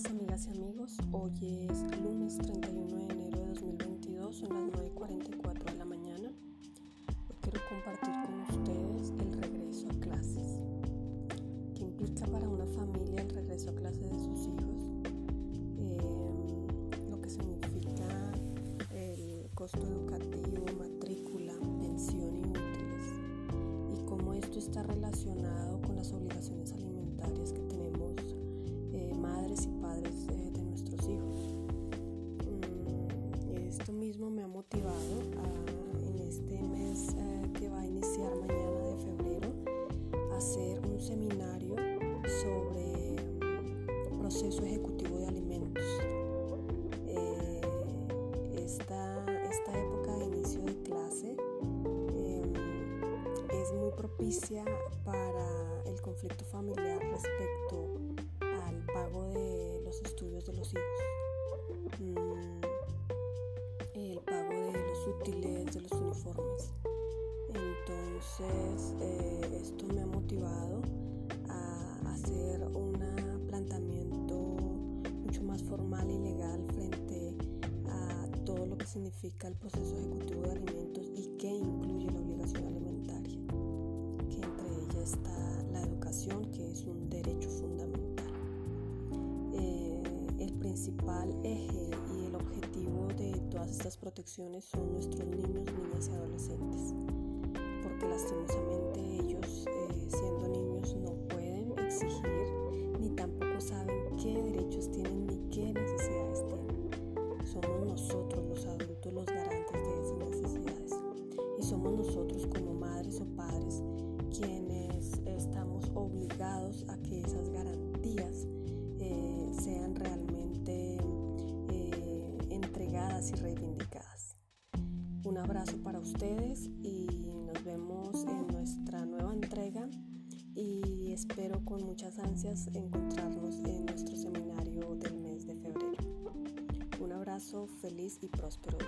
días amigas y amigos, hoy es lunes 31 de enero de 2022, son las 9.44 de la mañana. Hoy quiero compartir con ustedes el regreso a clases. ¿Qué implica para una familia el regreso a clases de sus hijos? Eh, lo que significa el costo educativo padres eh, de nuestros hijos. Mm, esto mismo me ha motivado a, en este mes eh, que va a iniciar mañana de febrero a hacer un seminario sobre proceso ejecutivo de alimentos. esta, esta época de inicio de clase es muy propicia para el conflicto familiar respecto al pago de hijos, mm, el pago de los útiles, de los uniformes. Entonces, eh, esto me ha motivado a hacer un planteamiento mucho más formal y legal frente a todo lo que significa el proceso ejecutivo de alimentos y qué incluye la obligación alimentaria está la educación, que es un derecho principal eje y el objetivo de todas estas protecciones son nuestros niños, niñas y adolescentes, porque lastimosamente ellos, eh, siendo niños, no pueden exigir ni tampoco saben qué derechos tienen ni qué necesidades tienen. Somos nosotros los adultos los garantes de esas necesidades y somos nosotros y reivindicadas. Un abrazo para ustedes y nos vemos en nuestra nueva entrega y espero con muchas ansias encontrarnos en nuestro seminario del mes de febrero. Un abrazo feliz y próspero.